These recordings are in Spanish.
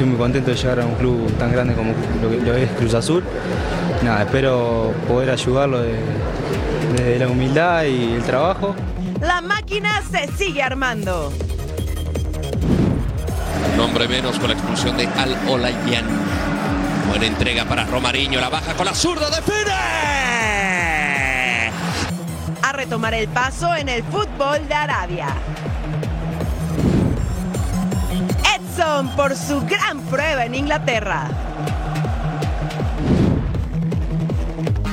estoy muy contento de llegar a un club tan grande como lo, que, lo es Cruz Azul. Nada, espero poder ayudarlo desde la humildad y el trabajo. La máquina se sigue armando. Un hombre menos con la expulsión de Al Olayan. Buena entrega para Romariño, la baja con la zurda, define. A retomar el paso en el fútbol de Arabia. Por su gran prueba en Inglaterra.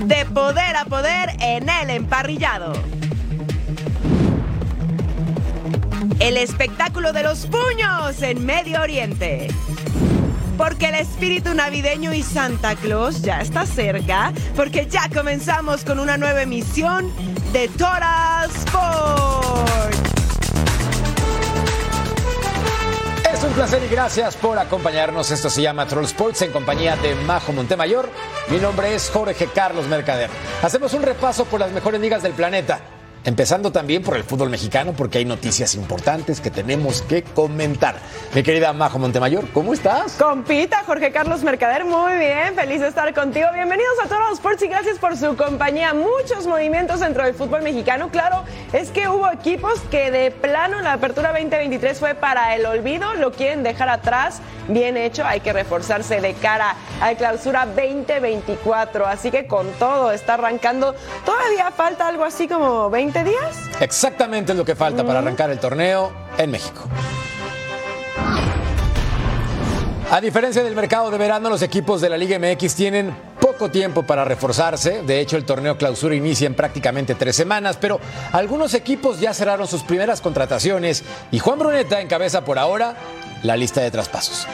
De poder a poder en el emparrillado. El espectáculo de los puños en Medio Oriente. Porque el espíritu navideño y Santa Claus ya está cerca, porque ya comenzamos con una nueva emisión de Total Sport. Placer y gracias por acompañarnos. Esto se llama Troll Sports en compañía de Majo Montemayor. Mi nombre es Jorge Carlos Mercader. Hacemos un repaso por las mejores ligas del planeta. Empezando también por el fútbol mexicano, porque hay noticias importantes que tenemos que comentar. Mi querida Majo Montemayor, ¿cómo estás? Compita, Jorge Carlos Mercader, muy bien, feliz de estar contigo. Bienvenidos a todos los Sports y gracias por su compañía. Muchos movimientos dentro del fútbol mexicano. Claro, es que hubo equipos que de plano la apertura 2023 fue para el olvido, lo quieren dejar atrás. Bien hecho, hay que reforzarse de cara a la clausura 2024. Así que con todo, está arrancando. Todavía falta algo así como 20 días. Exactamente es lo que falta para arrancar el torneo en México. A diferencia del mercado de verano, los equipos de la Liga MX tienen poco tiempo para reforzarse. De hecho, el torneo clausura inicia en prácticamente tres semanas, pero algunos equipos ya cerraron sus primeras contrataciones y Juan Bruneta encabeza por ahora la lista de traspasos.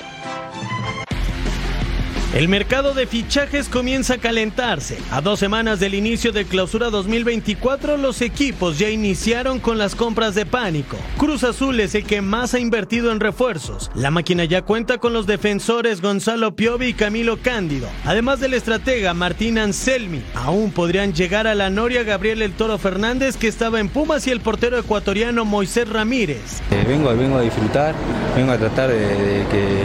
El mercado de fichajes comienza a calentarse. A dos semanas del inicio de clausura 2024, los equipos ya iniciaron con las compras de pánico. Cruz Azul es el que más ha invertido en refuerzos. La máquina ya cuenta con los defensores Gonzalo Piovi y Camilo Cándido. Además del estratega Martín Anselmi, aún podrían llegar a la Noria Gabriel El Toro Fernández, que estaba en Pumas, y el portero ecuatoriano Moisés Ramírez. Eh, vengo, vengo a disfrutar, vengo a tratar de, que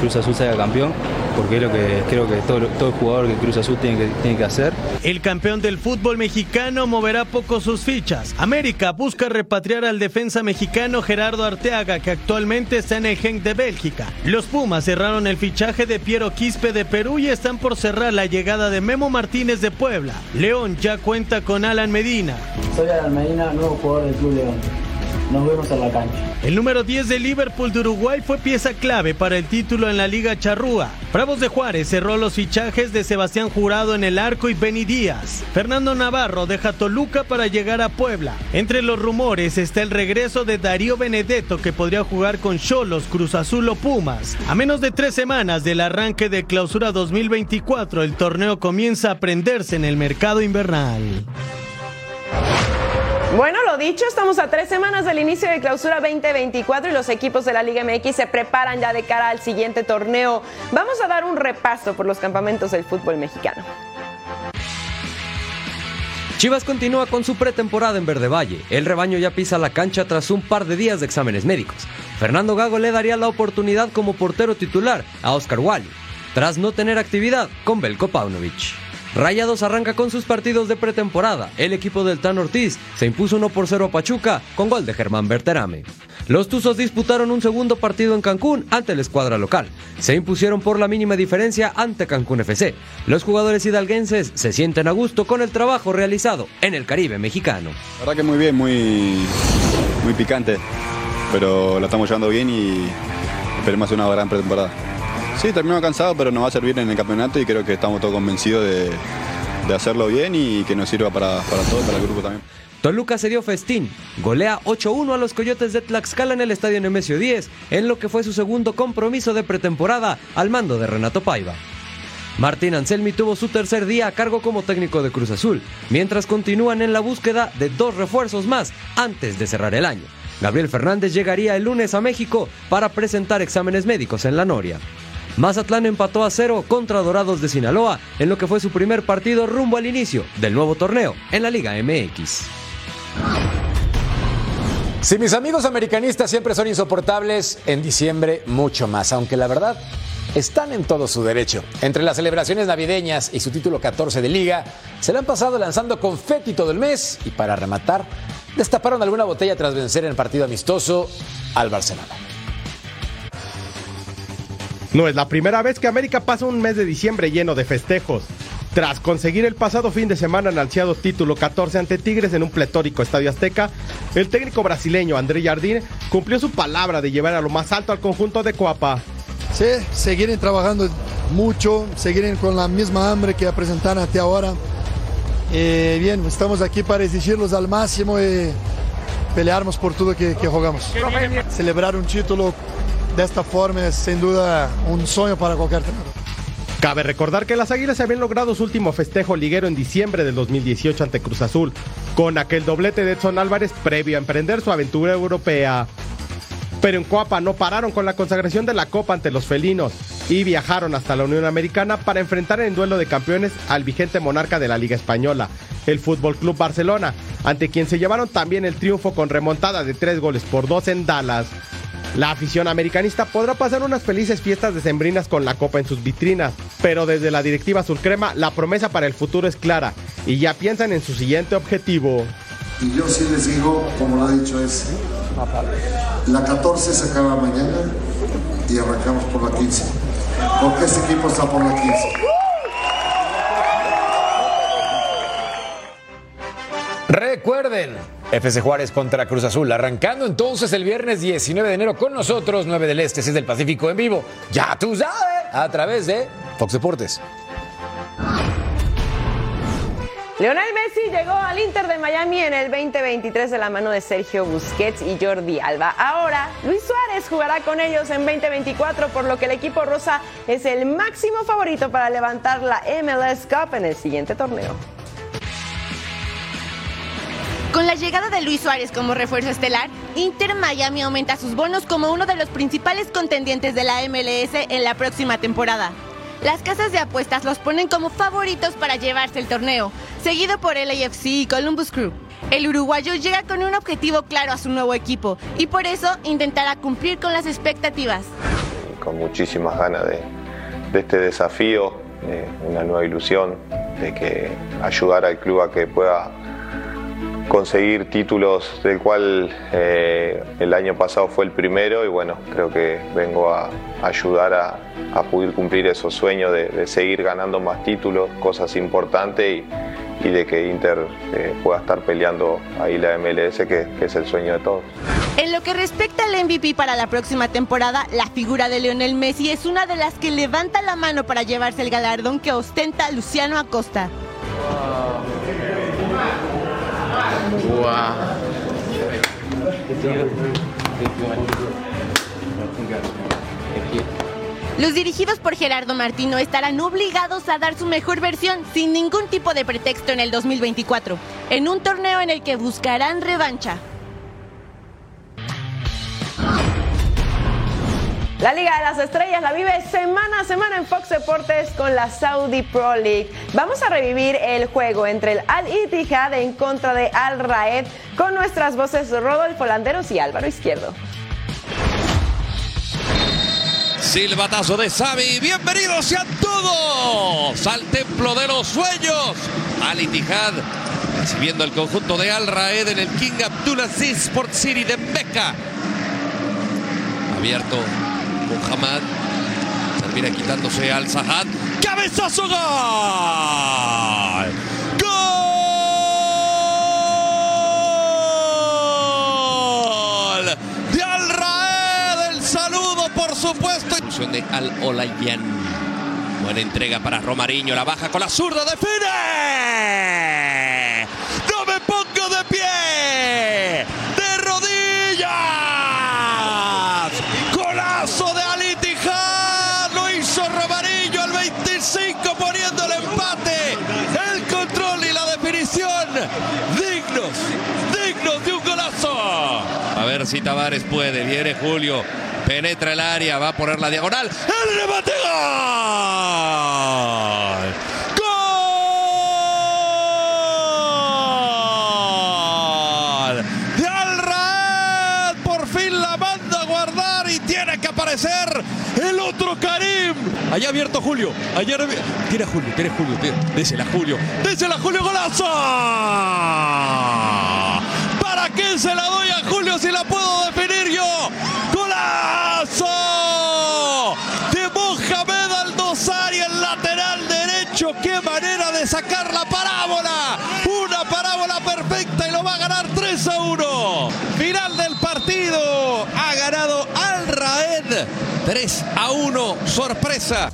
Cruz Azul sea campeón, porque es lo que creo que todo, todo jugador que Cruz Azul tiene que, tiene que hacer. El campeón del fútbol mexicano moverá poco sus fichas. América busca repatriar al defensa mexicano Gerardo Arteaga, que actualmente está en el Genk de Bélgica. Los Pumas cerraron el fichaje de Piero Quispe de Perú y están por cerrar la llegada de Memo Martínez de Puebla. León ya cuenta con Alan Medina. Soy Alan Medina, nuevo jugador del Club León. Nos vemos en la cancha. El número 10 de Liverpool de Uruguay fue pieza clave para el título en la Liga Charrúa. Bravos de Juárez cerró los fichajes de Sebastián Jurado en el arco y Benny Díaz. Fernando Navarro deja Toluca para llegar a Puebla. Entre los rumores está el regreso de Darío Benedetto que podría jugar con Cholos, Cruz Azul o Pumas. A menos de tres semanas del arranque de clausura 2024, el torneo comienza a prenderse en el mercado invernal. Bueno, lo dicho, estamos a tres semanas del inicio de clausura 2024 y los equipos de la Liga MX se preparan ya de cara al siguiente torneo. Vamos a dar un repaso por los campamentos del fútbol mexicano. Chivas continúa con su pretemporada en Verde Valle. El rebaño ya pisa la cancha tras un par de días de exámenes médicos. Fernando Gago le daría la oportunidad como portero titular a Oscar Wally, tras no tener actividad con Belko Paunovic. Rayados arranca con sus partidos de pretemporada. El equipo del Tan Ortiz se impuso 1 por 0 a Pachuca con gol de Germán Berterame. Los Tuzos disputaron un segundo partido en Cancún ante la escuadra local. Se impusieron por la mínima diferencia ante Cancún FC. Los jugadores hidalguenses se sienten a gusto con el trabajo realizado en el Caribe mexicano. La verdad que muy bien, muy, muy picante, pero la estamos llevando bien y esperemos una gran pretemporada. Sí, terminamos cansado, pero nos va a servir en el campeonato y creo que estamos todos convencidos de, hacerlo bien y que nos sirva para, para todos, para el grupo también. Toluca se dio festín, golea 8-1 a los Coyotes de Tlaxcala en el Estadio Nemesio 10, en lo que fue su segundo compromiso de pretemporada al mando de Renato Paiva. Martín Anselmi tuvo su tercer día a cargo como técnico de Cruz Azul, mientras continúan en la búsqueda de dos refuerzos más antes de cerrar el año. Gabriel Fernández llegaría el lunes a México para presentar exámenes médicos en la Noria. Mazatlán empató a cero contra Dorados de Sinaloa en lo que fue su primer partido rumbo al inicio del nuevo torneo en la Liga MX. Si mis amigos americanistas siempre son insoportables, en diciembre mucho más, aunque la verdad están en todo su derecho. Entre las celebraciones navideñas y su título 14 de liga, se le han pasado lanzando confeti todo el mes y para rematar, destaparon alguna botella tras vencer en el partido amistoso al Barcelona. No es la primera vez que América pasa un mes de diciembre lleno de festejos. Tras conseguir el pasado fin de semana el ansiado título 14 ante Tigres en un pletórico estadio Azteca, el técnico brasileño André Jardín cumplió su palabra de llevar a lo más alto al conjunto de Coapa. Sí, seguir trabajando mucho, seguir con la misma hambre que presentaron hasta ahora. Eh, bien, estamos aquí para exigirlos al máximo y pelearnos por todo que, que jugamos. Celebrar un título de esta forma es sin duda un sueño para cualquier entrenador. Cabe recordar que las Águilas habían logrado su último festejo liguero en diciembre del 2018 ante Cruz Azul, con aquel doblete de Edson Álvarez previo a emprender su aventura europea. Pero en Coapa no pararon con la consagración de la Copa ante los felinos y viajaron hasta la Unión Americana para enfrentar en duelo de campeones al vigente monarca de la Liga Española, el Fútbol Club Barcelona, ante quien se llevaron también el triunfo con remontada de tres goles por dos en Dallas. La afición americanista podrá pasar unas felices fiestas decembrinas con la copa en sus vitrinas, pero desde la directiva azulcrema la promesa para el futuro es clara y ya piensan en su siguiente objetivo. Y yo sí les digo, como lo ha dicho es, la 14 se acaba mañana y arrancamos por la 15. Porque este equipo está por la 15. Recuerden, FC Juárez contra Cruz Azul, arrancando entonces el viernes 19 de enero con nosotros, 9 del Este, 6 del Pacífico en vivo. Ya tú sabes, a través de Fox Deportes. Lionel Messi llegó al Inter de Miami en el 2023 de la mano de Sergio Busquets y Jordi Alba. Ahora, Luis Suárez jugará con ellos en 2024, por lo que el equipo rosa es el máximo favorito para levantar la MLS Cup en el siguiente torneo. Con la llegada de Luis Suárez como refuerzo estelar, Inter Miami aumenta sus bonos como uno de los principales contendientes de la MLS en la próxima temporada. Las casas de apuestas los ponen como favoritos para llevarse el torneo, seguido por el AFC y Columbus Crew. El uruguayo llega con un objetivo claro a su nuevo equipo y por eso intentará cumplir con las expectativas. Con muchísimas ganas de, este desafío, de una nueva ilusión, de que ayudar al club a que pueda conseguir títulos del cual eh, el año pasado fue el primero y bueno, creo que vengo a ayudar a, poder cumplir esos sueños de, seguir ganando más títulos, cosas importantes y, y de que Inter eh, pueda estar peleando ahí la MLS, que, que es el sueño de todos. En lo que respecta al MVP para la próxima temporada, la figura de Lionel Messi es una de las que levanta la mano para llevarse el galardón que ostenta Luciano Acosta. Los dirigidos por Gerardo Martino estarán obligados a dar su mejor versión sin ningún tipo de pretexto en el 2024, en un torneo en el que buscarán revancha. La Liga de las Estrellas la vive semana a semana en Fox Deportes con la Saudi Pro League. Vamos a revivir el juego entre el Al Ittihad en contra de Al Raed con nuestras voces Rodolfo Landeros y Álvaro Izquierdo. Silbatazo de Xavi, bienvenidos sean todos al Templo de los Sueños. Al Ittihad recibiendo el conjunto de Al Raed en el King Abdulaziz Sport City de Mecca. Abierto Muhammad termina quitándose al Sahad. ¡Cabezazo gol! ¡Gol! De Al Raed. El saludo, por supuesto. De Al Olayan. Buena entrega para Romariño. La baja con la zurda. ¡Define! ¡No me pongo de pie! ¡De rodillas! ver si Tavares puede. Viene Julio, penetra el área, va a poner la diagonal. ¡El remate! ¡Gol! ¡Gol! De Alrad, por fin la manda a guardar y tiene que aparecer el otro Karim. Allá abierto Julio. Ayer Julio, tira Julio, tira. Désela Julio. Désela Julio, golazo. ¿Para qué se la doy a Julio si la puedo definir yo? ¡Golazo! De Mohamed Aldosari, el lateral derecho. ¡Qué manera de sacar la parábola! Una parábola perfecta y lo va a ganar 3 a 1. Final del partido. Ha ganado Al Raed 3 a 1. Sorpresa.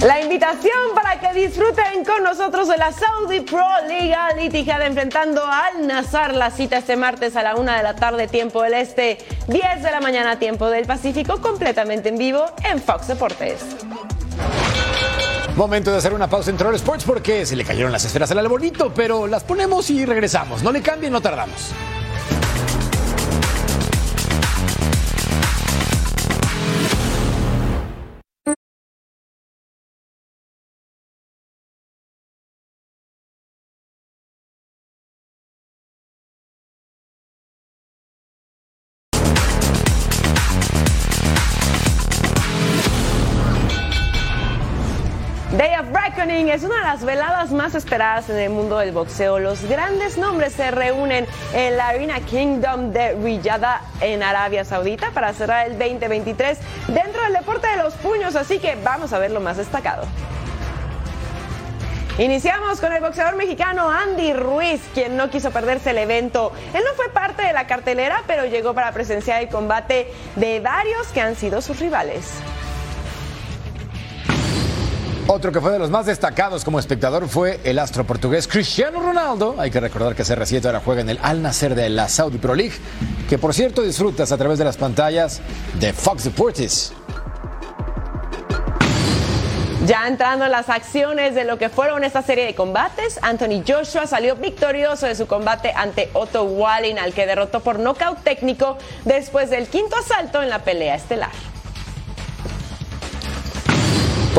La invitación para que disfruten con nosotros de la Saudi Pro Liga Al Ittihad enfrentando al Nazar. La cita este martes a la una de la tarde, tiempo del este, 10 de la mañana, tiempo del Pacífico, completamente en vivo en Fox Deportes. Momento de hacer una pausa en Troll Sports porque se le cayeron las esferas al bonito, pero las ponemos y regresamos. No le cambien, no tardamos. Es una de las veladas más esperadas en el mundo del boxeo. Los grandes nombres se reúnen en la Arena Kingdom de Riyadh en Arabia Saudita para cerrar el 2023 dentro del deporte de los puños, así que vamos a ver lo más destacado. Iniciamos con el boxeador mexicano Andy Ruiz, quien no quiso perderse el evento. Él no fue parte de la cartelera, pero llegó para presenciar el combate de varios que han sido sus rivales. Otro que fue de los más destacados como espectador fue el astro portugués Cristiano Ronaldo. Hay que recordar que CR7 ahora juega en el Al Nasser de la Saudi Pro League, que por cierto disfrutas a través de las pantallas de Fox Deportes. Ya entrando en las acciones de lo que fueron esta serie de combates, Anthony Joshua salió victorioso de su combate ante Otto Wallin, al que derrotó por nocaut técnico después del quinto asalto en la pelea estelar.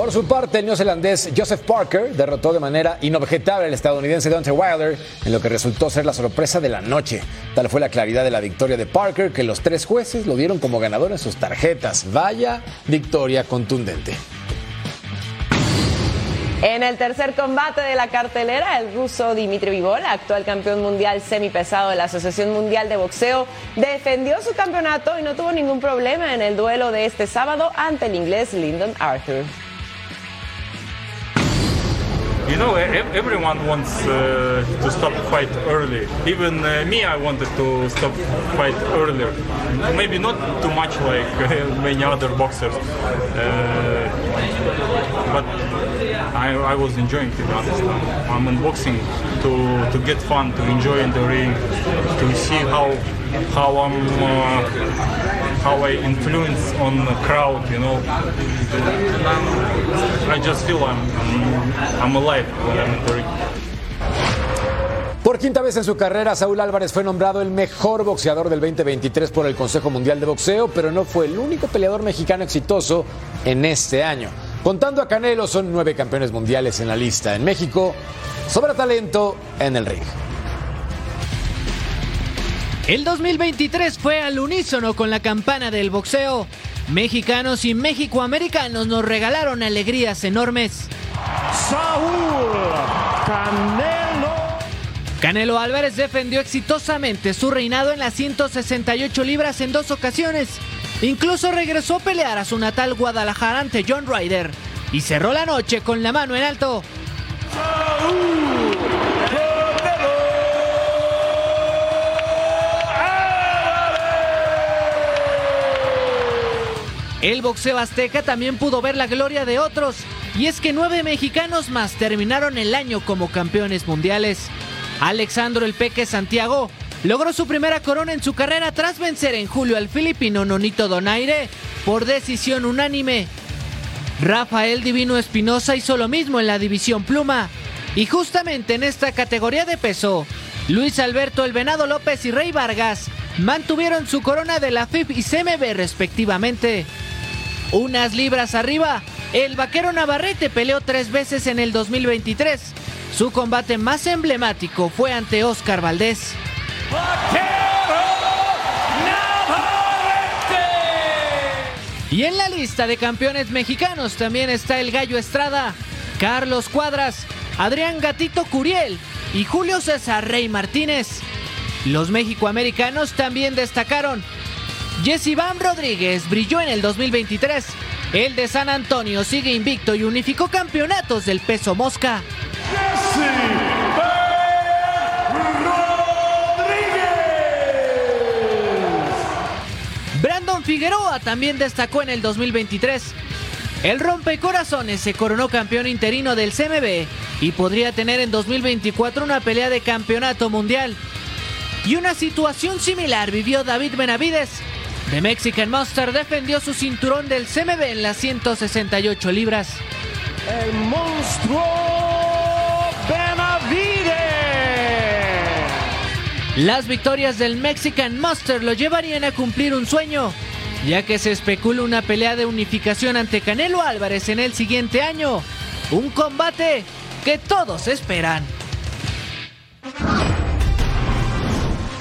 Por su parte, el neozelandés Joseph Parker derrotó de manera inobjetable al estadounidense Deontay Wilder en lo que resultó ser la sorpresa de la noche. Tal fue la claridad de la victoria de Parker que los tres jueces lo dieron como ganador en sus tarjetas. Vaya victoria contundente. En el tercer combate de la cartelera, el ruso Dimitri Vivol, actual campeón mundial semipesado de la Asociación Mundial de Boxeo, defendió su campeonato y no tuvo ningún problema en el duelo de este sábado ante el inglés Lyndon Arthur. You know, everyone wants uh, to stop quite early. Even uh, me, I wanted to stop quite earlier. Maybe not too much like uh, many other boxers, but I, I, was enjoying to be honest. I'm in boxing to, to get fun, to enjoy in the ring, to see how how I'm how I influence on the crowd, you know. I just feel I'm, I'm, alive when I'm in. Por quinta vez en su carrera, Saúl Álvarez fue nombrado el mejor boxeador del 2023 por el Consejo Mundial de Boxeo, pero no fue el único peleador mexicano exitoso en este año. Contando a Canelo, son nueve campeones mundiales en la lista. En México, sobra talento en el ring. El 2023 fue al unísono con la campana del boxeo. Mexicanos y mexicoamericanos nos regalaron alegrías enormes. Saúl Canelo. Canelo Álvarez defendió exitosamente su reinado en las 168 libras en dos ocasiones. Incluso regresó a pelear a su natal Guadalajara ante John Ryder y cerró la noche con la mano en alto. El boxeo azteca también pudo ver la gloria de otros, y es que nueve mexicanos más terminaron el año como campeones mundiales. Alexandro El Peque Santiago logró su primera corona en su carrera tras vencer en julio al filipino Nonito Donaire por decisión unánime. Rafael Divino Espinosa hizo lo mismo en la división pluma. Y justamente en esta categoría de peso, Luis Alberto El Venado López y Rey Vargas mantuvieron su corona de la FIP y CMB respectivamente. Unas libras arriba, el vaquero Navarrete peleó tres veces en el 2023. Su combate más emblemático fue ante Oscar Valdés. Y en la lista de campeones mexicanos también está el Gallo Estrada, Carlos Cuadras, Adrián Gatito Curiel y Julio César Rey Martínez. Los mexicoamericanos también destacaron. Jesse Van Rodríguez brilló en el 2023. El de San Antonio sigue invicto y unificó campeonatos del peso mosca. Brandon Figueroa también destacó en el 2023. El rompecorazones se coronó campeón interino del CMB y podría tener en 2024 una pelea de campeonato mundial. Y una situación similar vivió David Benavides. The Mexican Monster defendió su cinturón del CMB en las 168 libras. El monstruo Benavides. Las victorias del Mexican Monster lo llevarían a cumplir un sueño, ya que se especula una pelea de unificación ante Canelo Álvarez en el siguiente año. Un combate que todos esperan.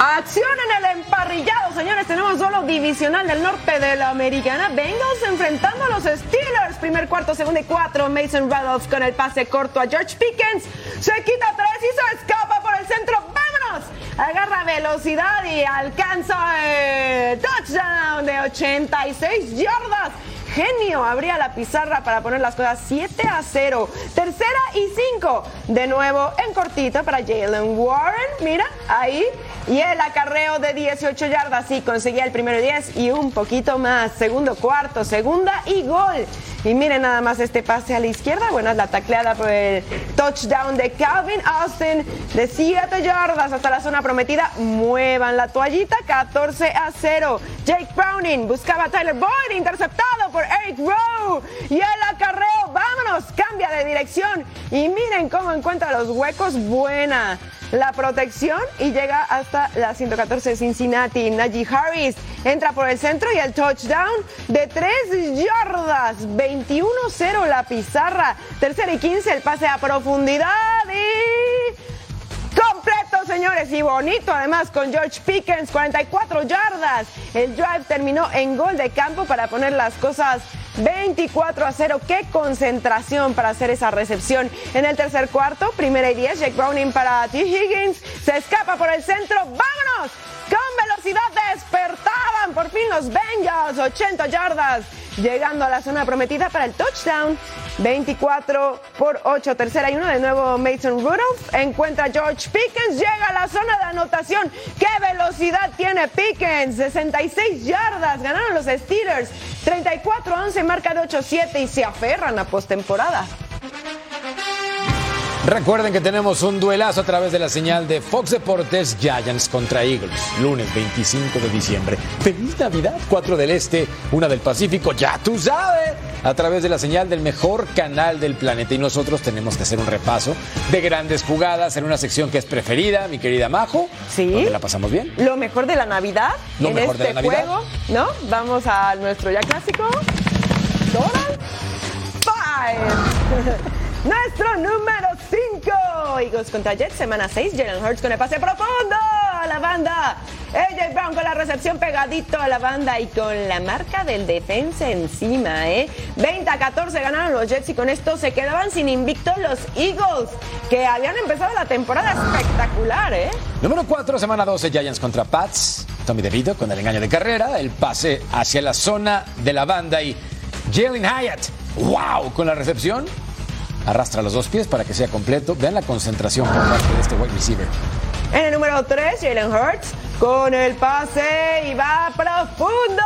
Acción en el emparrillado, señores. Tenemos solo divisional del norte de la americana. Bengals enfrentando a los Steelers. Primer cuarto, segundo y cuatro. Mason Rudolph con el pase corto a George Pickens. Se quita tres y se escapa por el centro. ¡Vámonos! Agarra velocidad y alcanza el touchdown de 86 yardas. Genio abría la pizarra para poner las cosas 7 a 0. Tercera y 5. De nuevo en cortita para Jalen Warren. Mira, ahí. Y el acarreo de 18 yardas. Sí, conseguía el primero 10 y un poquito más. Segundo cuarto, segunda y gol. Y miren nada más este pase a la izquierda. Bueno, es la tacleada por el touchdown de Calvin Austin de 7 yardas hasta la zona prometida. Muevan la toallita, 14 a 0. Jake Browning buscaba a Tyler Boyd, interceptado por Eric Rowe. Y el acarreo, vámonos, cambia de dirección. Y miren cómo encuentra los huecos. Buena la protección y llega hasta la 114 de Cincinnati. Najee Harris entra por el centro y el touchdown de 3 yardas. 21-0 la pizarra. Tercera y 15 el pase a profundidad y señores, y bonito además con George Pickens, 44 yardas. El drive terminó en gol de campo para poner las cosas 24 a 0. Qué concentración para hacer esa recepción en el tercer cuarto. Primera y 10. Jake Browning para T. Higgins. Se escapa por el centro. ¡Vámonos! Con velocidad despertaban por fin los Bengals. 80 yardas. Llegando a la zona prometida para el touchdown. 24 por 8. Tercera y uno. De nuevo Mason Rudolph. Encuentra George Pickens. Llega a la zona de anotación. ¡Qué velocidad tiene Pickens! 66 yardas. Ganaron los Steelers. 34 a 11. Marca de 8-7 y se aferran a postemporada. Recuerden que tenemos un duelazo a través de la señal de Fox Deportes Giants contra Eagles, lunes 25 de diciembre. ¡Feliz Navidad! 4 del Este, una del Pacífico, ya tú sabes, a través de la señal del mejor canal del planeta. Y nosotros tenemos que hacer un repaso de grandes jugadas en una sección que es preferida, mi querida Majo. Sí. Donde la pasamos bien. Lo mejor de la Navidad Lo en mejor de este la Navidad. juego, ¿no? Vamos a nuestro ya clásico. Total Five. Nuestro número 5. Eagles contra Jets, semana 6. Jalen Hurts con el pase profundo a la banda. AJ Brown con la recepción pegadito a la banda y con la marca del defensa encima, ¿eh? 20 a 14 ganaron los Jets y con esto se quedaban sin invicto los Eagles, que habían empezado la temporada espectacular, ¿eh? Número 4, semana 12, Giants contra Pats. Tommy DeVito con el engaño de carrera, el pase hacia la zona de la banda y Jalen Hyatt, wow, con la recepción. Arrastra los dos pies para que sea completo. Vean la concentración por parte de este wide receiver. En el número 3, Jalen Hurts con el pase y va profundo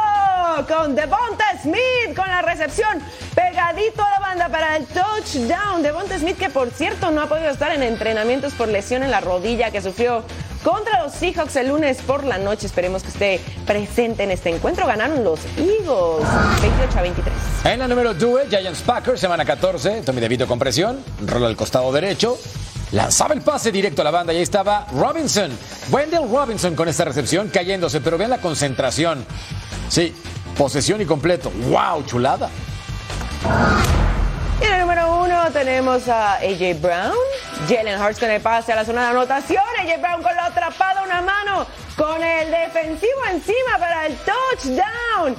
con Devonta Smith con la recepción pegadito a la banda para el touchdown. Devonta Smith que por cierto no ha podido estar en entrenamientos por lesión en la rodilla que sufrió contra los Seahawks el lunes por la noche. Esperemos que esté presente en este encuentro. Ganaron los Eagles 28 a 23. En la número 2, Giants Packers, semana 14. Tommy DeVito con presión, rola al costado derecho. Lanzaba el pase directo a la banda y ahí estaba Robinson. Wendell Robinson con esta recepción cayéndose, pero vean la concentración. Sí, posesión y completo. ¡Wow! Chulada. Y en el número uno tenemos a AJ Brown. Jalen Hurts con el pase a la zona de anotación. AJ Brown con la atrapada, una mano con el defensivo encima para el touchdown.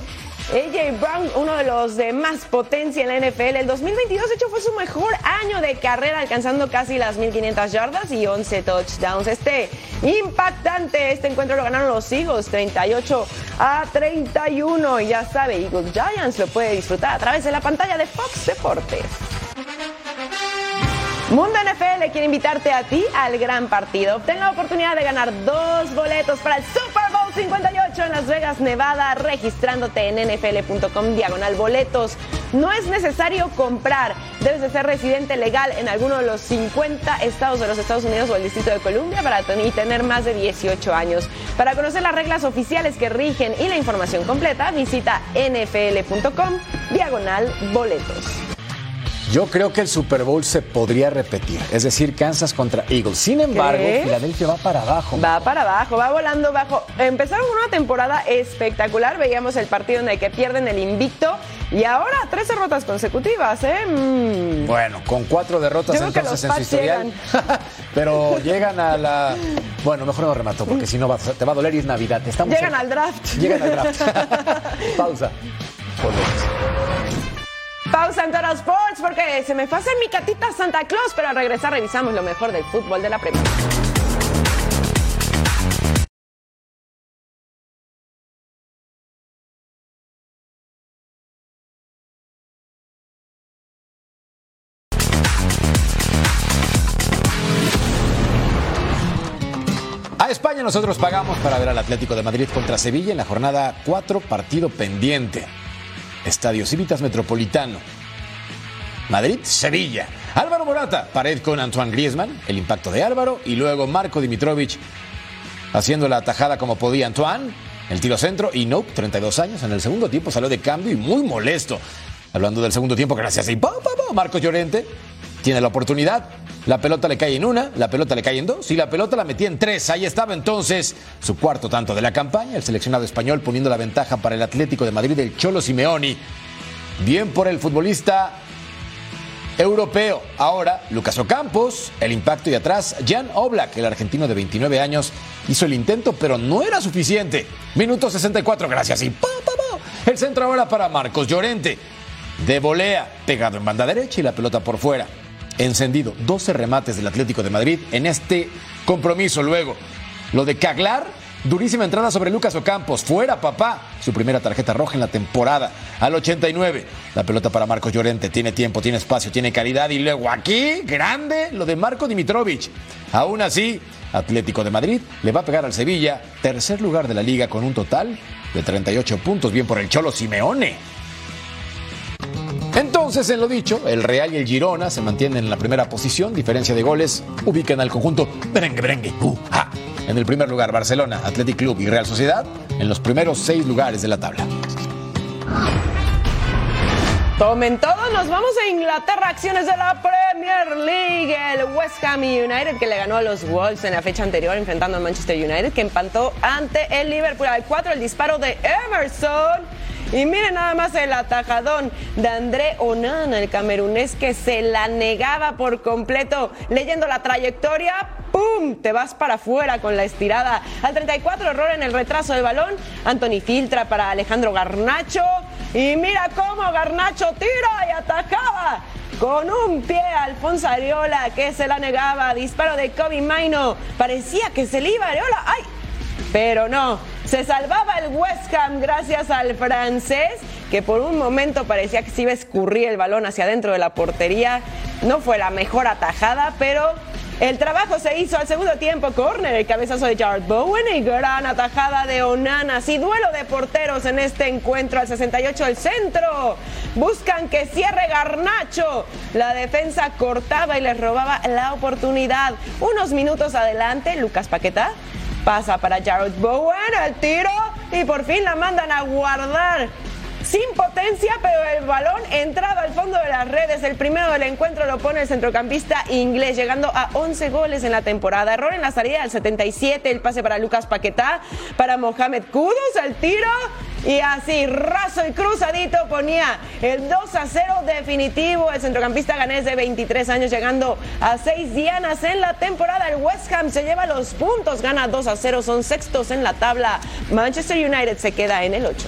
AJ Brown, uno de los de más potencia en la NFL. El 2022, de hecho, fue su mejor año de carrera, alcanzando casi las 1500 yardas y 11 touchdowns. Este impactante, este encuentro lo ganaron los Eagles, 38 a 31. Y ya sabe, Eagles Giants lo puede disfrutar a través de la pantalla de Fox Deportes. Mundo NFL quiere invitarte a ti al gran partido. Obtén la oportunidad de ganar dos boletos para el Super Bowl 58 en Las Vegas, Nevada, registrándote en nfl.com diagonal boletos. No es necesario comprar, debes de ser residente legal en alguno de los 50 estados de los Estados Unidos o el Distrito de Columbia para y tener más de 18 años. Para conocer las reglas oficiales que rigen y la información completa, visita nfl.com diagonal boletos. Yo creo que el Super Bowl se podría repetir, es decir, Kansas contra Eagles. Sin embargo, ¿Qué? Filadelfia va para abajo. Va para abajo, va volando bajo. Empezaron una temporada espectacular. Veíamos el partido en el que pierden el invicto y ahora tres derrotas consecutivas, ¿eh? Mm. Bueno, con cuatro derrotas Yo entonces en su historial. Pero llegan a la. Bueno, mejor no remato porque si no va- te va a doler y es Navidad. Estamos Llegan al draft. Llegan al draft. Pausa. Volvemos. Pausa en Total Sports porque se me fue a hacer mi catita Santa Claus, pero al regresar revisamos lo mejor del fútbol de la Premier. España nosotros pagamos para ver al Atlético de Madrid contra Sevilla en la jornada 4, partido pendiente. Estadio Civitas Metropolitano. Madrid, Sevilla. Álvaro Morata, pared con Antoine Griezmann, el impacto de Álvaro y luego Marco Dimitrovic haciendo la tajada como podía Antoine, el tiro centro y no, 32 años en el segundo tiempo salió de cambio y muy molesto. Hablando del segundo tiempo, gracias a pa, pa, Marcos Llorente tiene la oportunidad. La pelota le cae en una, la pelota le cae en dos y la pelota la metía en tres. Ahí estaba entonces su cuarto tanto de la campaña, el seleccionado español poniendo la ventaja para el Atlético de Madrid del Cholo Simeoni. Bien por el futbolista europeo. Ahora, Lucas Ocampos, el impacto y atrás, Jan Oblak, el argentino de 29 años, hizo el intento, pero no era suficiente. Minuto 64, gracias. Y pa, pa, pa. el centro ahora para Marcos Llorente. De volea, pegado en banda derecha y la pelota por fuera. Encendido, 12 remates del Atlético de Madrid en este compromiso. Luego, lo de Caglar, durísima entrada sobre Lucas Ocampos. Fuera, papá. Su primera tarjeta roja en la temporada. Al 89, la pelota para Marcos Llorente. Tiene tiempo, tiene espacio, tiene calidad. Y luego aquí, grande, lo de Marco Dimitrovic. Aún así, Atlético de Madrid le va a pegar al Sevilla. Tercer lugar de la liga con un total de 38 puntos. Bien por el Cholo Simeone. Entonces, en lo dicho, el Real y el Girona se mantienen en la primera posición, diferencia de goles, ubican al conjunto merengue, merengue, uh. En el primer lugar, Barcelona, Athletic Club y Real Sociedad, en los primeros seis lugares de la tabla. Tomen todos, nos vamos a Inglaterra, acciones de la Premier League. El West Ham United que le ganó a los Wolves en la fecha anterior enfrentando al Manchester United que empató ante el Liverpool al 4 el disparo de Emerson. Y miren nada más el atajadón de André Onana, el camerunés que se la negaba por completo. Leyendo la trayectoria, ¡pum! Te vas para afuera con la estirada. Al 34, error en el retraso del balón. Anthony filtra para Alejandro Garnacho. Y mira cómo Garnacho tira y atacaba. Con un pie Alfonso Ariola que se la negaba. Disparo de Kobe Maino. Parecía que se le iba Ariola. ¡Ay! Pero no, se salvaba el West Ham gracias al francés, que por un momento parecía que se iba a escurrir el balón hacia adentro de la portería. No fue la mejor atajada, pero el trabajo se hizo al segundo tiempo. Corner, el cabezazo de Jared Bowen y gran atajada de Onana. Sí, duelo de porteros en este encuentro al 68 del centro. Buscan que cierre Garnacho. La defensa cortaba y les robaba la oportunidad. Unos minutos adelante, Lucas Paqueta Pasa para Jared Bowen, el tiro y por fin la mandan a guardar. Sin potencia, pero el balón entraba al fondo de las redes. El primero del encuentro lo pone el centrocampista inglés, llegando a 11 goles en la temporada. Error en la salida del 77, el pase para Lucas Paquetá, para Mohamed Kudus, el tiro. Y así, raso y cruzadito, ponía el 2 a 0 definitivo. El centrocampista ganés de 23 años, llegando a 6 dianas en la temporada. El West Ham se lleva los puntos, gana 2 a 0, son sextos en la tabla. Manchester United se queda en el 8.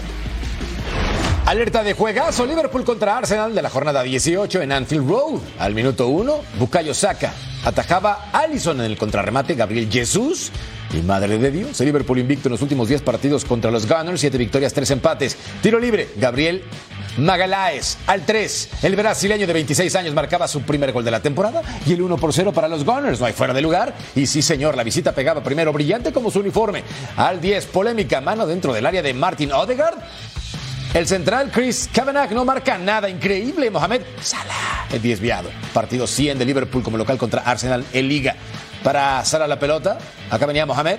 Alerta de juegazo, Liverpool contra Arsenal de la jornada 18 en Anfield Road. Al minuto 1, Bukayo Saka atajaba Allison en el contrarremate, Gabriel Jesús. Y madre de Dios, el Liverpool invicto en los últimos 10 partidos contra los Gunners, 7 victorias, 3 empates. Tiro libre, Gabriel Magaláes al 3. El brasileño de 26 años marcaba su primer gol de la temporada y el 1 por 0 para los Gunners. No hay fuera de lugar. Y sí, señor, la visita pegaba primero brillante como su uniforme. Al 10, polémica mano dentro del área de Martin Odegaard. El central Chris Kavanagh no marca nada increíble. Mohamed Salah, el desviado. Partido 100 de Liverpool como local contra Arsenal en Liga. Para Salah la pelota. Acá venía Mohamed.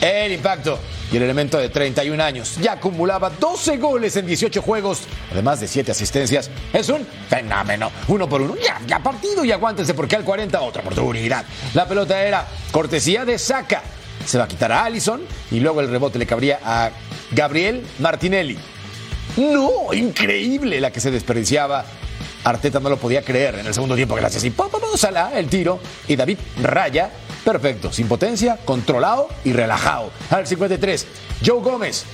El impacto y el elemento de 31 años. Ya acumulaba 12 goles en 18 juegos, además de 7 asistencias. Es un fenómeno. Uno por uno. Ya, ya partido y aguántense porque al 40 otra oportunidad. La pelota era cortesía de Saca. Se va a quitar a Allison y luego el rebote le cabría a Gabriel Martinelli. No, increíble la que se desperdiciaba. Arteta no lo podía creer en el segundo tiempo, gracias. Y pum, pum, pum, el tiro. Y David Raya, perfecto, sin potencia, controlado y relajado. Al 53, Joe Gómez.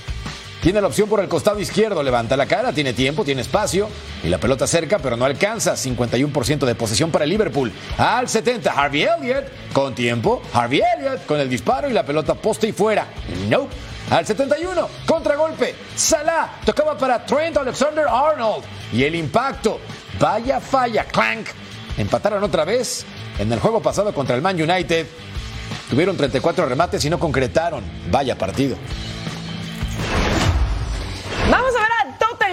Tiene la opción por el costado izquierdo, levanta la cara, tiene tiempo, tiene espacio y la pelota cerca, pero no alcanza. 51% de posesión para el Liverpool. Al 70, Harvey Elliott con tiempo. Harvey Elliott con el disparo y la pelota poste y fuera. Nope. Al 71, contragolpe. Salah tocaba para Trent Alexander Arnold. Y el impacto. Vaya falla, clank. Empataron otra vez en el juego pasado contra el Man United. Tuvieron 34 remates y no concretaron. Vaya partido. Vamos a ver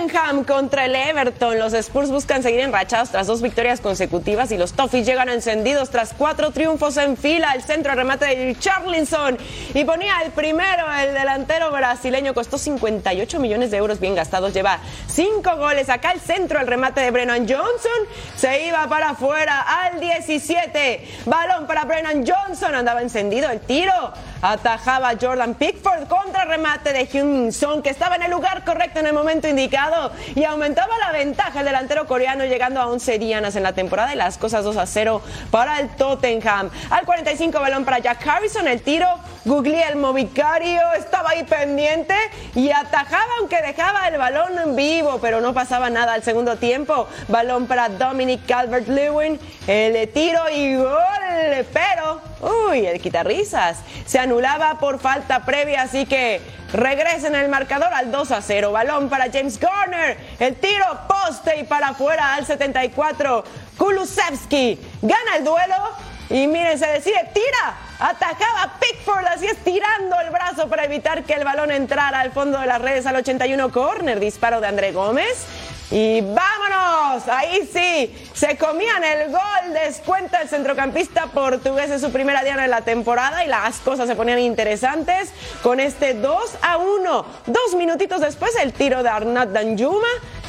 Tottenham contra el Everton. Los Spurs buscan seguir enrachados tras dos victorias consecutivas y los Toffees llegan encendidos tras cuatro triunfos en fila. El centro remate de Charlinson y ponía el primero. El delantero brasileño costó 58 millones de euros bien gastados. Lleva cinco goles. Acá el centro, el remate de Brennan Johnson se iba para afuera al 17. Balón para Brennan Johnson. Andaba encendido el tiro. Atajaba Jordan Pickford contra remate de Hyun Son que estaba en el lugar correcto en el momento indicado y aumentaba la ventaja el delantero coreano llegando a 11 dianas en la temporada y las cosas 2 a 0 para el Tottenham. Al 45 balón para Jack Harrison, el tiro, Guglielmo Vicario estaba ahí pendiente y atajaba aunque dejaba el balón en vivo, pero no pasaba nada al segundo tiempo. Balón para Dominic Calvert-Lewin, el tiro y gol, pero uy, el quitarrisas se anulaba por falta previa, así que regresa en el marcador al 2 a 0. Balón para James Garner, el tiro poste y para afuera al 74. Kulusevski gana el duelo y miren, se decide, tira, atacaba Pickford, así es tirando el brazo para evitar que el balón entrara al fondo de las redes al 81 corner, disparo de André Gómez. Y vámonos, ahí sí, se comían el gol, descuenta el centrocampista portugués en su primera diana de la temporada y las cosas se ponían interesantes con este 2 a 1. Dos minutitos después el tiro de Arnat Danjuma,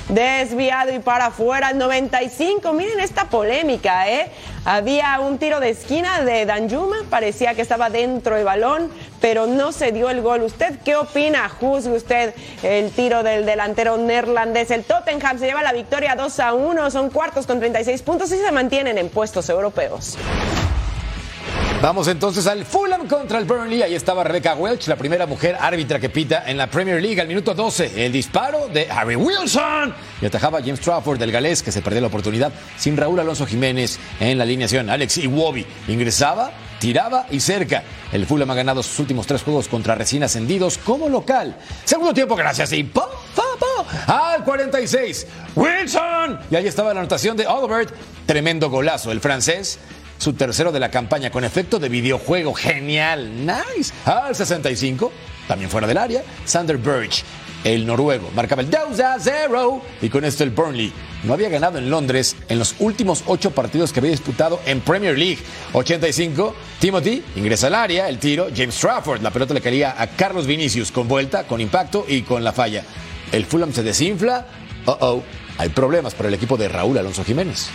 desviado y para afuera al 95. Miren esta polémica, ¿eh? Había un tiro de esquina de Danjuma, parecía que estaba dentro del balón, pero no se dio el gol. ¿Usted qué opina? Juzgue usted el tiro del delantero neerlandés. El Tottenham se lleva la victoria 2 a 1, son cuartos con 36 puntos y se mantienen en puestos europeos. Vamos entonces al Fulham contra el Burnley. Ahí estaba Rebecca Welch, la primera mujer árbitra que pita en la Premier League al minuto 12. El disparo de Harry Wilson. Y atajaba James Trafford del galés que se perdió la oportunidad sin Raúl Alonso Jiménez en la alineación. Alex Iwobi ingresaba, tiraba y cerca. El Fulham ha ganado sus últimos tres juegos contra recién ascendidos como local. Segundo tiempo, gracias. Y po, po, po, al 46. Wilson. Y ahí estaba la anotación de Albert. Tremendo golazo. El francés su tercero de la campaña con efecto de videojuego. Genial, nice. Al 65, también fuera del área, Sander Birch, el noruego, marcaba el 2 a 0 y con esto el Burnley no había ganado en Londres en los últimos ocho partidos que había disputado en Premier League. 85, Timothy ingresa al área, el tiro, James Trafford, la pelota le caía a Carlos Vinicius con vuelta, con impacto y con la falla. El Fulham se desinfla. Oh, oh, hay problemas para el equipo de Raúl Alonso Jiménez.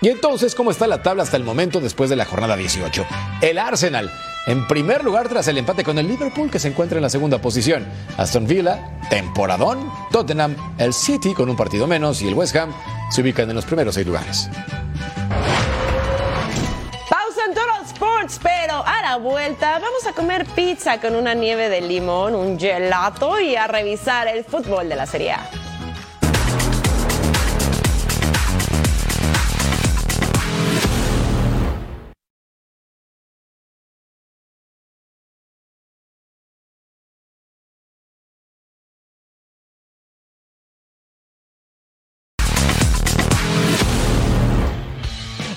Y entonces, ¿cómo está la tabla hasta el momento después de la jornada 18? El Arsenal, en primer lugar tras el empate con el Liverpool, que se encuentra en la segunda posición. Aston Villa, temporadón. Tottenham, el City con un partido menos y el West Ham se ubican en los primeros seis lugares. Pausa en Total Sports, pero a la vuelta vamos a comer pizza con una nieve de limón, un gelato y a revisar el fútbol de la Serie A.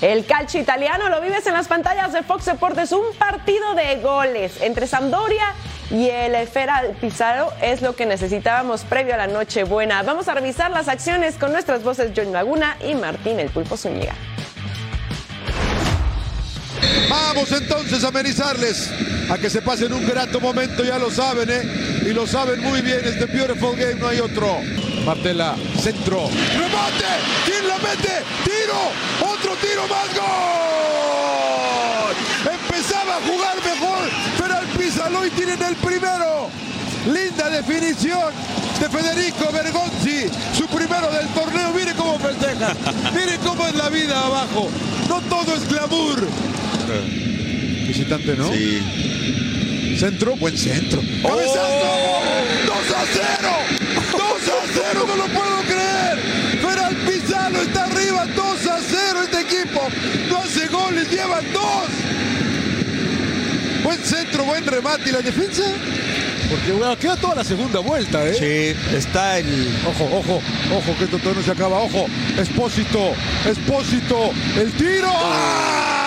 El calcio italiano lo vives en las pantallas de Fox Deportes, un partido de goles entre Sampdoria y el Esfera Pizarro es lo que necesitábamos previo a la noche buena. Vamos a revisar las acciones con nuestras voces John Laguna y Martín el Pulpo Zúñiga. Vamos entonces a amenizarles, a que se pasen un grato momento, ya lo saben, ¿eh? Y lo saben muy bien, este Beautiful Game no hay otro. Martela, centro, remate, ¿quién la mete? Tiro, otro tiro más, gol. Empezaba a jugar mejor, pero al Pizarro y tienen el primero. Linda definición de Federico Bergonzi, su primero del torneo. Miren cómo festeja, miren cómo es la vida abajo. No todo es glamour. Visitante, ¿no? Sí. Centro, buen centro. ¡Cabezazo! ¡2 a 0! No hace goles, llevan dos. Buen centro, buen remate. ¿Y la defensa? Porque bueno, queda toda la segunda vuelta, ¿eh? Sí, está el. Ojo, ojo, ojo, que esto todo no se acaba. Ojo, Espósito, Espósito, el tiro. ¡Ah!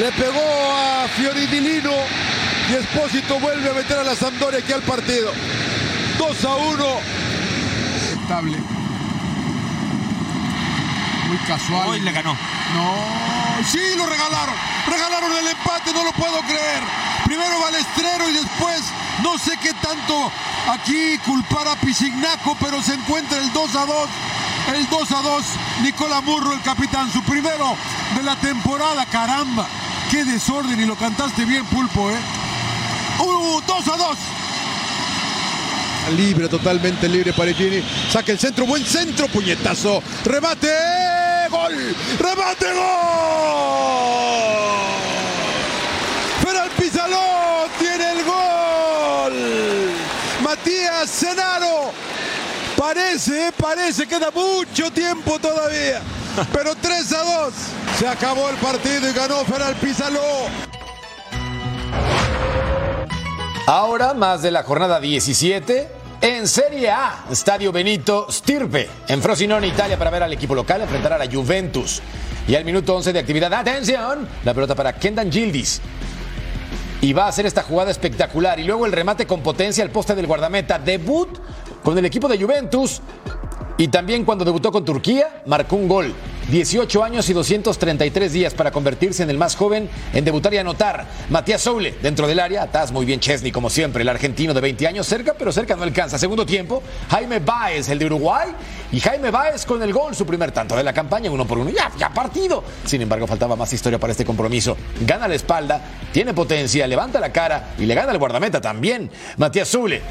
Le pegó a Fioridilino y Espósito vuelve a meter a la Sampdoria aquí al partido. 2 a 1. Estable. Muy casual. Hoy le ganó. No, sí, lo regalaron. Regalaron el empate, no lo puedo creer. Primero Balestrero y después no sé qué tanto aquí culpar a Pisignaco, pero se encuentra el 2 a 2. El 2 a 2, Nicola Murro, el capitán, su primero de la temporada. Caramba, qué desorden y lo cantaste bien, Pulpo, ¿eh? Uh, 2 a 2. Libre, totalmente libre Paregini. Saca el centro, buen centro, puñetazo. Remate, gol. Remate, gol. Feral Pizaló tiene el gol. Matías Cenaro. Parece, parece, queda mucho tiempo todavía. Pero 3 a 2. Se acabó el partido y ganó Feral Pizaló. Ahora, más de la jornada 17, en Serie A, Estadio Benito Stirpe, en Frosinone, Italia, para ver al equipo local enfrentar a la Juventus. Y al minuto 11 de actividad, atención, la pelota para Kendan Gildis. Y va a hacer esta jugada espectacular. Y luego el remate con potencia al poste del guardameta. Debut con el equipo de Juventus. Y también cuando debutó con Turquía, marcó un gol. 18 años y 233 días para convertirse en el más joven en debutar y anotar. Matías Soule, dentro del área, atrás muy bien Chesney, como siempre, el argentino de 20 años, cerca, pero cerca no alcanza. Segundo tiempo, Jaime Baez, el de Uruguay, y Jaime Baez con el gol, su primer tanto de la campaña, uno por uno, ya, ya partido. Sin embargo, faltaba más historia para este compromiso. Gana la espalda, tiene potencia, levanta la cara y le gana el guardameta también. Matías Soule.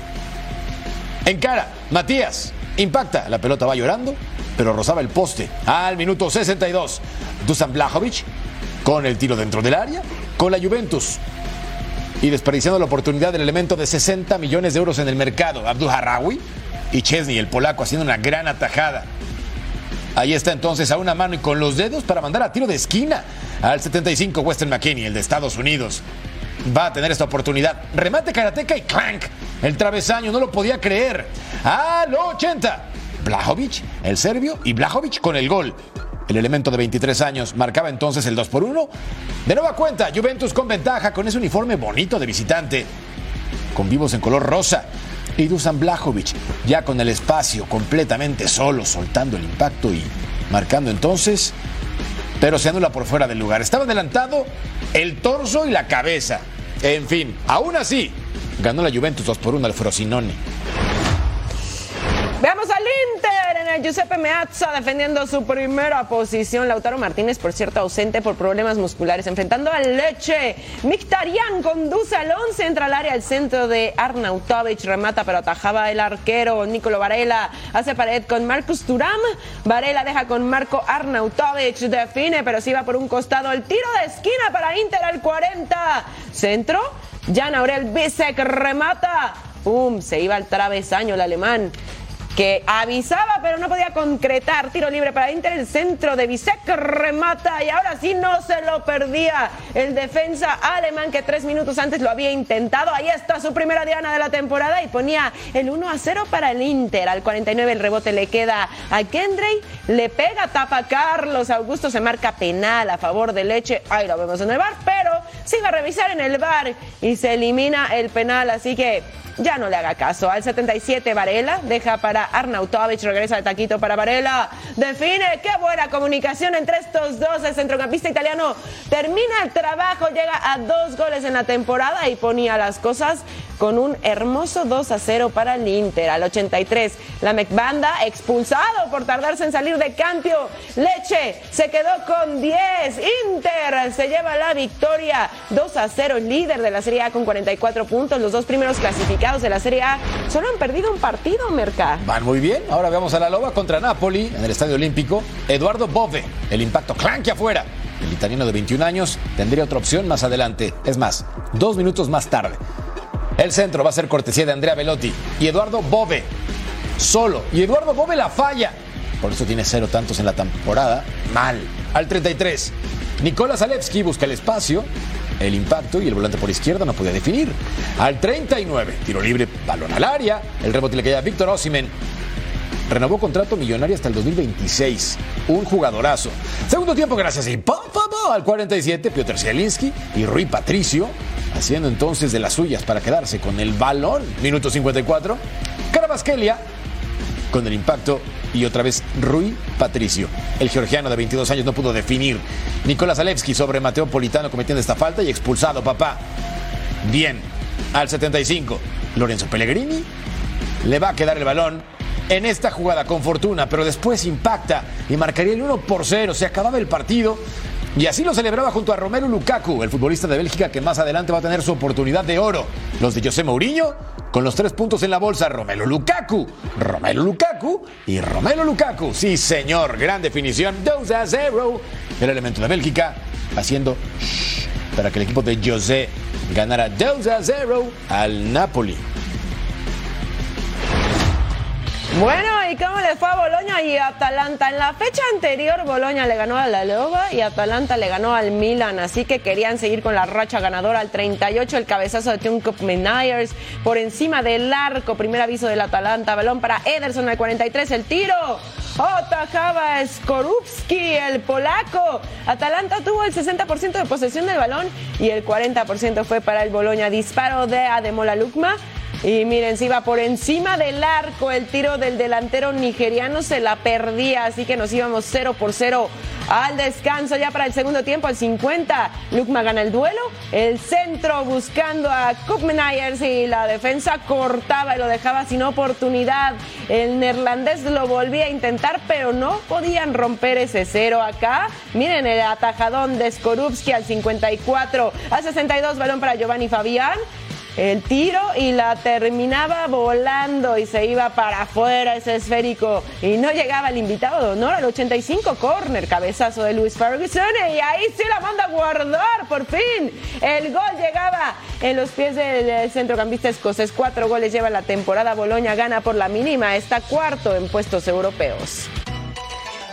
En cara, Matías, impacta, la pelota va llorando, pero rozaba el poste. Al minuto 62, Dusan Blajovic con el tiro dentro del área, con la Juventus. Y desperdiciando la oportunidad del elemento de 60 millones de euros en el mercado, Abdul Harawi y Chesney, el polaco, haciendo una gran atajada. Ahí está entonces a una mano y con los dedos para mandar a tiro de esquina al 75 Western McKinney, el de Estados Unidos. Va a tener esta oportunidad. Remate karateca y clank. El travesaño no lo podía creer. Al 80. Blajovic, el serbio, y Blajovic con el gol. El elemento de 23 años marcaba entonces el 2 por 1. De nueva cuenta, Juventus con ventaja con ese uniforme bonito de visitante, con vivos en color rosa. Y Dusan Blajovic ya con el espacio completamente solo, soltando el impacto y marcando entonces, pero se anula por fuera del lugar. Estaba adelantado el torso y la cabeza. En fin, aún así, ganó la Juventus 2 por 1 al Frosinone. Veamos al Inter en el Giuseppe Meazza defendiendo su primera posición. Lautaro Martínez, por cierto, ausente por problemas musculares, enfrentando al Leche. Mictarian conduce al 11, entra al área al centro de Arnautovic, remata, pero atajaba el arquero Nicolo Varela. Hace pared con Marcus Turam. Varela deja con Marco Arnautovic, define, pero sí va por un costado. El tiro de esquina para Inter al 40. Centro, Jan Aurel Bisek remata. ¡Pum! Se iba al travesaño el alemán. Que avisaba pero no podía concretar. Tiro libre para Inter, el centro de Bisek remata y ahora sí no se lo perdía el defensa alemán que tres minutos antes lo había intentado. Ahí está su primera diana de la temporada y ponía el 1 a 0 para el Inter. Al 49 el rebote le queda a Kendrey, le pega, tapa Carlos Augusto, se marca penal a favor de Leche. Ahí lo vemos en el bar, pero se iba a revisar en el bar y se elimina el penal, así que ya no le haga caso. Al 77 Varela deja para Arnautovic, regresa de taquito para Varela. Define, qué buena comunicación entre estos dos. El centrocampista italiano termina el trabajo, llega a dos goles en la temporada y ponía las cosas con un hermoso 2 a 0 para el Inter. Al 83, la Mecbanda expulsado por tardarse en salir de cambio. Leche se quedó con 10. Inter se lleva la victoria 2 a 0, líder de la Serie A con 44 puntos. Los dos primeros clasificados de la Serie A solo han perdido un partido, Merca. Van muy bien. Ahora veamos a la Loba contra Napoli en el Estadio Olímpico. Eduardo Bove, el impacto clanque afuera. El italiano de 21 años tendría otra opción más adelante. Es más, dos minutos más tarde. El centro va a ser cortesía de Andrea Velotti y Eduardo Bove. Solo. Y Eduardo Bove la falla. Por eso tiene cero tantos en la temporada. Mal. Al 33. Nicolás Alevski busca el espacio, el impacto y el volante por izquierda no podía definir. Al 39. Tiro libre, balón al área. El rebote le cae a Víctor Osimen. Renovó contrato millonario hasta el 2026. Un jugadorazo. Segundo tiempo, gracias y pa, pa, al 47, Piotr Zielinski y Rui Patricio, haciendo entonces de las suyas para quedarse con el balón. Minuto 54. Carabasquelia con el impacto y otra vez Rui Patricio. El georgiano de 22 años no pudo definir. Nicolás Alevski sobre Mateo Politano cometiendo esta falta y expulsado, papá. Bien. Al 75, Lorenzo Pellegrini le va a quedar el balón en esta jugada con fortuna, pero después impacta y marcaría el 1 por 0. Se acababa el partido. Y así lo celebraba junto a Romelu Lukaku, el futbolista de Bélgica que más adelante va a tener su oportunidad de oro. Los de José Mourinho con los tres puntos en la bolsa, Romelu Lukaku, Romelu Lukaku y Romelu Lukaku. Sí, señor, gran definición. 2 a 0. El elemento de Bélgica haciendo para que el equipo de José ganara 2 a 0 al Napoli. Bueno, ¿y cómo le fue a Boloña y Atalanta? En la fecha anterior, Boloña le ganó a la Loba y Atalanta le ganó al Milan, así que querían seguir con la racha ganadora al 38, el cabezazo de Tunkup Meniers por encima del arco, primer aviso del Atalanta, balón para Ederson al 43, el tiro. Atajaba Skorupski, el polaco. Atalanta tuvo el 60% de posesión del balón y el 40% fue para el Boloña. Disparo de Ademola Lukma. Y miren, se iba por encima del arco. El tiro del delantero nigeriano se la perdía. Así que nos íbamos 0 por 0 al descanso. Ya para el segundo tiempo, al 50, Lukma gana el duelo. El centro buscando a Koopmeiners y la defensa cortaba y lo dejaba sin oportunidad. El neerlandés lo volvía a intentar, pero no podían romper ese cero acá. Miren el atajadón de Skorupski al 54. Al 62, balón para Giovanni Fabián el tiro y la terminaba volando y se iba para afuera ese esférico y no llegaba el invitado de honor al 85 corner, cabezazo de Luis Ferguson y ahí sí la manda a guardar por fin. El gol llegaba en los pies del centrocampista escocés. Cuatro goles lleva la temporada. Boloña gana por la mínima, está cuarto en puestos europeos.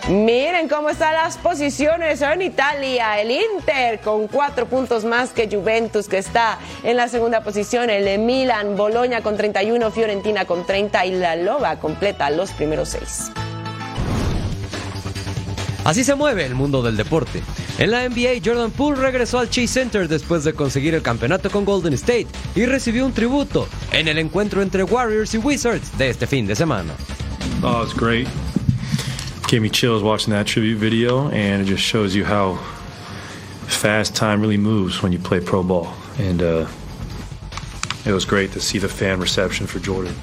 Miren cómo están las posiciones en Italia. El Inter con cuatro puntos más que Juventus, que está en la segunda posición. El Milan, Boloña con 31, Fiorentina con 30 y la Loba completa los primeros seis. Así se mueve el mundo del deporte. En la NBA, Jordan Poole regresó al Chase Center después de conseguir el campeonato con Golden State y recibió un tributo en el encuentro entre Warriors y Wizards de este fin de semana. Oh, it's great. Gave me chills watching that tribute video, and it just shows you how fast time really moves when you play pro ball. And uh, it was great to see the fan reception for Jordan.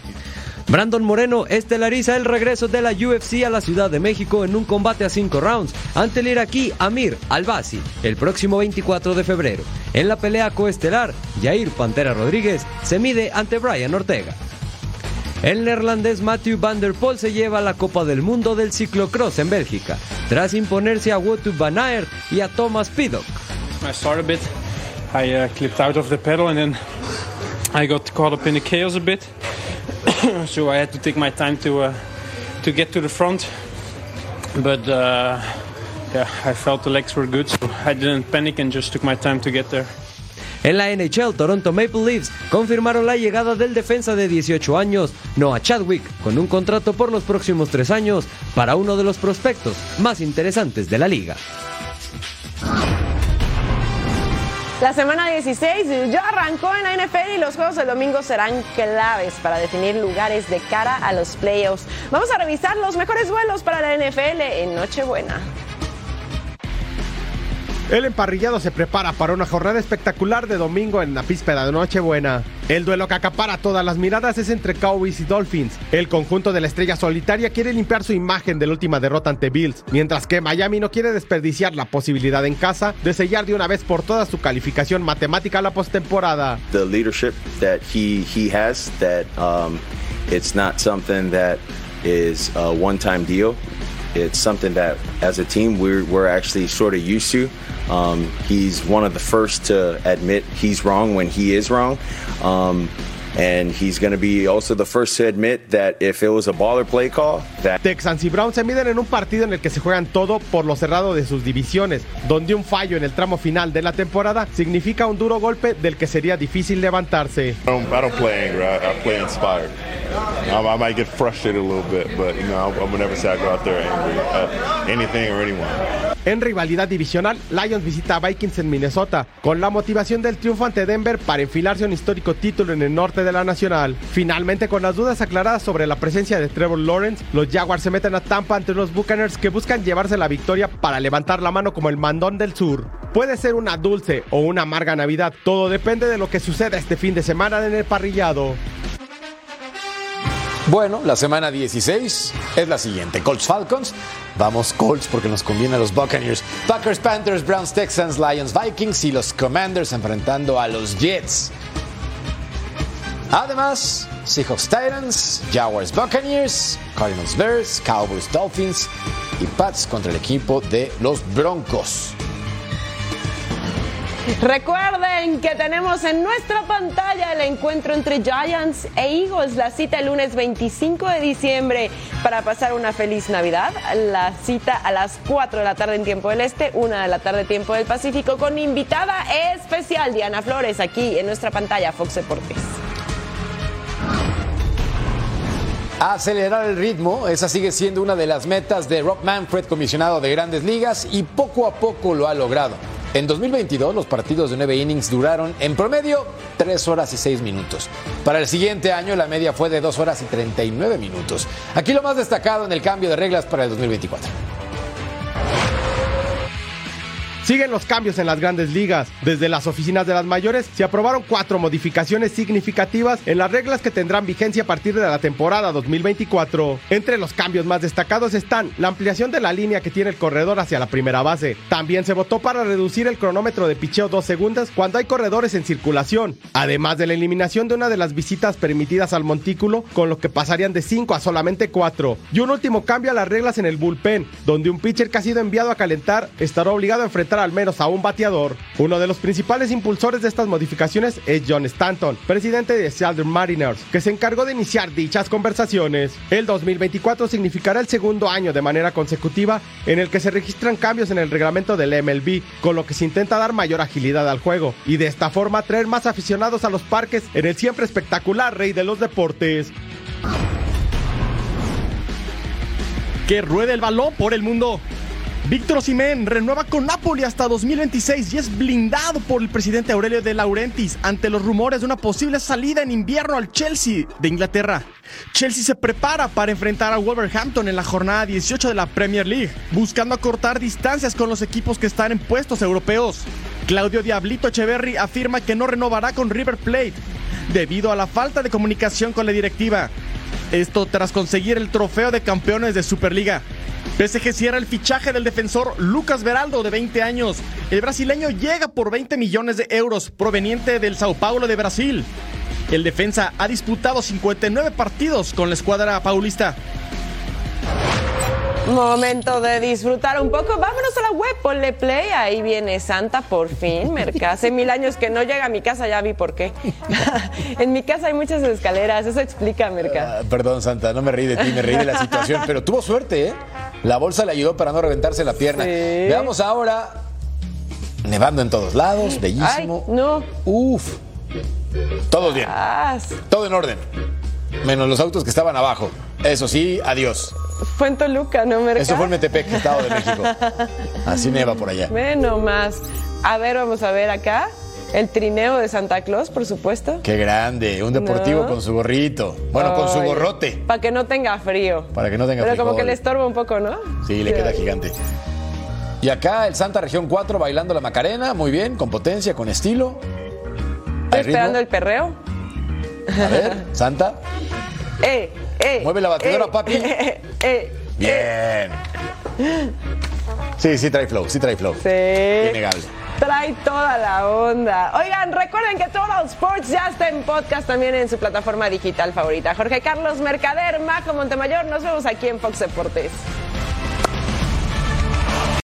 Brandon Moreno estelariza el regreso de la UFC a la Ciudad de México en un combate a cinco rounds ante el iraquí Amir Albasi el próximo 24 de febrero. En la pelea coestelar, Jair Pantera Rodríguez se mide ante Brian Ortega. El neerlandés Matthew van der Poel se lleva la Copa del Mundo del ciclocross en Bélgica, tras imponerse a Wout van Aert y a Thomas Piddock. I started a bit. I uh, clipped out of the pedal and then I got caught up in the chaos a bit. so I had to take my time to uh, to get to the front. But uh, yeah, I felt the legs were good, so I didn't panic and just took my time to get there. En la NHL, Toronto Maple Leafs confirmaron la llegada del defensa de 18 años, Noah Chadwick, con un contrato por los próximos tres años para uno de los prospectos más interesantes de la liga. La semana 16 ya arrancó en la NFL y los juegos del domingo serán claves para definir lugares de cara a los playoffs. Vamos a revisar los mejores vuelos para la NFL en Nochebuena. El emparrillado se prepara para una jornada espectacular de domingo en la víspera de Nochebuena. El duelo que acapara todas las miradas es entre Cowboys y Dolphins. El conjunto de la estrella solitaria quiere limpiar su imagen de la última derrota ante Bills, mientras que Miami no quiere desperdiciar la posibilidad en casa de sellar de una vez por todas su calificación matemática a la postemporada. The. It's something that, as a team, we're we're actually sort of used to. Um, he's one of the first to admit he's wrong when he is wrong. Um, and he's going to be also the first to admit that if it was a baller play call, that Texans y Browns se miden en un partido en el que se juegan todo por lo cerrado de sus divisiones, donde un fallo en el tramo final de la temporada significa un duro golpe del que sería difícil levantarse. I don't, I don't play angry. I, I play inspired. I, I might get frustrated a little bit, but you know, I, I would never say I go out there angry at anything or anyone. En rivalidad divisional, Lions visita a Vikings en Minnesota, con la motivación del triunfo ante Denver para enfilarse un histórico título en el norte de la nacional. Finalmente, con las dudas aclaradas sobre la presencia de Trevor Lawrence, los Jaguars se meten a Tampa ante los Buccaneers que buscan llevarse la victoria para levantar la mano como el mandón del sur. Puede ser una dulce o una amarga Navidad, todo depende de lo que suceda este fin de semana en el parrillado. Bueno, la semana 16 es la siguiente. Colts Falcons. Vamos Colts porque nos conviene a los Buccaneers. Packers, Panthers, Browns, Texans, Lions, Vikings y los Commanders enfrentando a los Jets. Además, Seahawks Titans, Jaguars Buccaneers, Cardinals Bears, Cowboys Dolphins y Pats contra el equipo de los Broncos. Recuerden que tenemos en nuestra pantalla el encuentro entre Giants e Eagles, la cita el lunes 25 de diciembre para pasar una feliz Navidad. La cita a las 4 de la tarde en tiempo del Este, 1 de la tarde tiempo del Pacífico con invitada especial Diana Flores aquí en nuestra pantalla Fox Deportes. Acelerar el ritmo, esa sigue siendo una de las metas de Rob Manfred, comisionado de grandes ligas, y poco a poco lo ha logrado. En 2022 los partidos de 9 innings duraron en promedio 3 horas y 6 minutos. Para el siguiente año la media fue de 2 horas y 39 minutos. Aquí lo más destacado en el cambio de reglas para el 2024. Siguen los cambios en las grandes ligas. Desde las oficinas de las mayores se aprobaron cuatro modificaciones significativas en las reglas que tendrán vigencia a partir de la temporada 2024. Entre los cambios más destacados están la ampliación de la línea que tiene el corredor hacia la primera base. También se votó para reducir el cronómetro de picheo dos segundos cuando hay corredores en circulación. Además de la eliminación de una de las visitas permitidas al montículo, con lo que pasarían de 5 a solamente 4. Y un último cambio a las reglas en el bullpen, donde un pitcher que ha sido enviado a calentar estará obligado a enfrentar al menos a un bateador. Uno de los principales impulsores de estas modificaciones es John Stanton, presidente de Seattle Mariners, que se encargó de iniciar dichas conversaciones. El 2024 significará el segundo año de manera consecutiva en el que se registran cambios en el reglamento del MLB, con lo que se intenta dar mayor agilidad al juego y de esta forma traer más aficionados a los parques en el siempre espectacular rey de los deportes. Que ruede el balón por el mundo. Víctor Osimhen renueva con Napoli hasta 2026 y es blindado por el presidente Aurelio de Laurentiis ante los rumores de una posible salida en invierno al Chelsea de Inglaterra. Chelsea se prepara para enfrentar a Wolverhampton en la jornada 18 de la Premier League, buscando acortar distancias con los equipos que están en puestos europeos. Claudio Diablito Echeverry afirma que no renovará con River Plate debido a la falta de comunicación con la directiva. Esto tras conseguir el trofeo de campeones de Superliga. PSG cierra el fichaje del defensor Lucas Veraldo de 20 años. El brasileño llega por 20 millones de euros proveniente del Sao Paulo de Brasil. El defensa ha disputado 59 partidos con la escuadra paulista. Momento de disfrutar un poco. Vámonos a la web, ponle play. Ahí viene Santa por fin. Merca. Hace mil años que no llega a mi casa, ya vi por qué. en mi casa hay muchas escaleras, eso explica, Merca. Ah, perdón, Santa, no me reí de ti, me reí de la situación, pero tuvo suerte, ¿eh? La bolsa le ayudó para no reventarse la pierna. Veamos ahora. Nevando en todos lados, bellísimo. Ay, no. Uf. Todo bien. Todo en orden. Menos los autos que estaban abajo. Eso sí, adiós. Fue en Toluca, ¿no, Merca? Eso fue en Metepec, Estado de México. Así neva por allá. Menos más. A ver, vamos a ver acá. El trineo de Santa Claus, por supuesto. Qué grande, un deportivo No. con su gorrito. Bueno, con su gorrote. Para que no tenga frío. Para que no tenga Pero como que le estorba un poco, ¿no? Sí, le queda gigante. Y acá el Santa Región 4 bailando la Macarena, muy bien, con potencia, con estilo. Estoy ritmo. esperando el perreo. A ver, Santa. ¡Eh! ¡Eh! Mueve la batidora, eh, papi. eh, Bien. Sí, sí trae flow, sí trae flow. Sí. Innegable. Trae toda la onda. Oigan, recuerden que Total Sports ya está en podcast también en su plataforma digital favorita. Jorge Carlos Mercader, Majo Montemayor, nos vemos aquí en Fox Deportes.